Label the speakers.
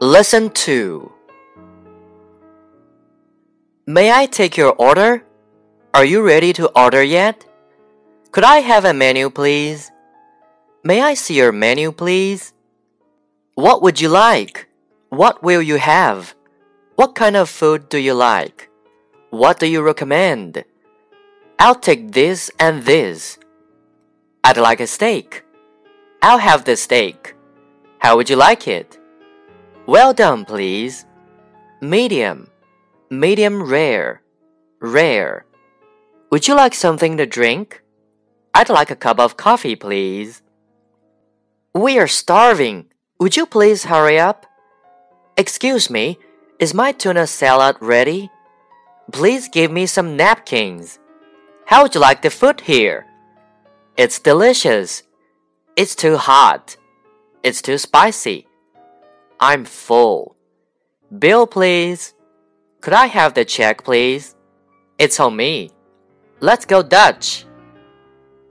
Speaker 1: Lesson 2 May I take your order? Are you ready to order yet? Could I have a menu, please? May I see your menu, please? What would you like? What will you have? What kind of food do you like? What do you recommend? I'll take this and this. I'd like a steak. I'll have the steak. How would you like it? Well done, please. Medium. Medium rare. Rare. Would you like something to drink? I'd like a cup of coffee, please. We are starving. Would you please hurry up? Excuse me, is my tuna salad ready? Please give me some napkins. How would you like the food here? It's delicious. It's too hot. It's too spicy. I'm full. Bill, please. Could I have the check, please? It's on me. Let's go Dutch.